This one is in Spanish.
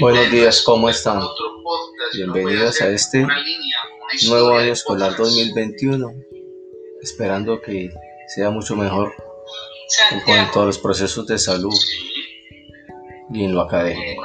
Buenos días, ¿cómo están? Bienvenidos a este nuevo año escolar 2021, esperando que sea mucho mejor en cuanto a los procesos de salud y en lo académico.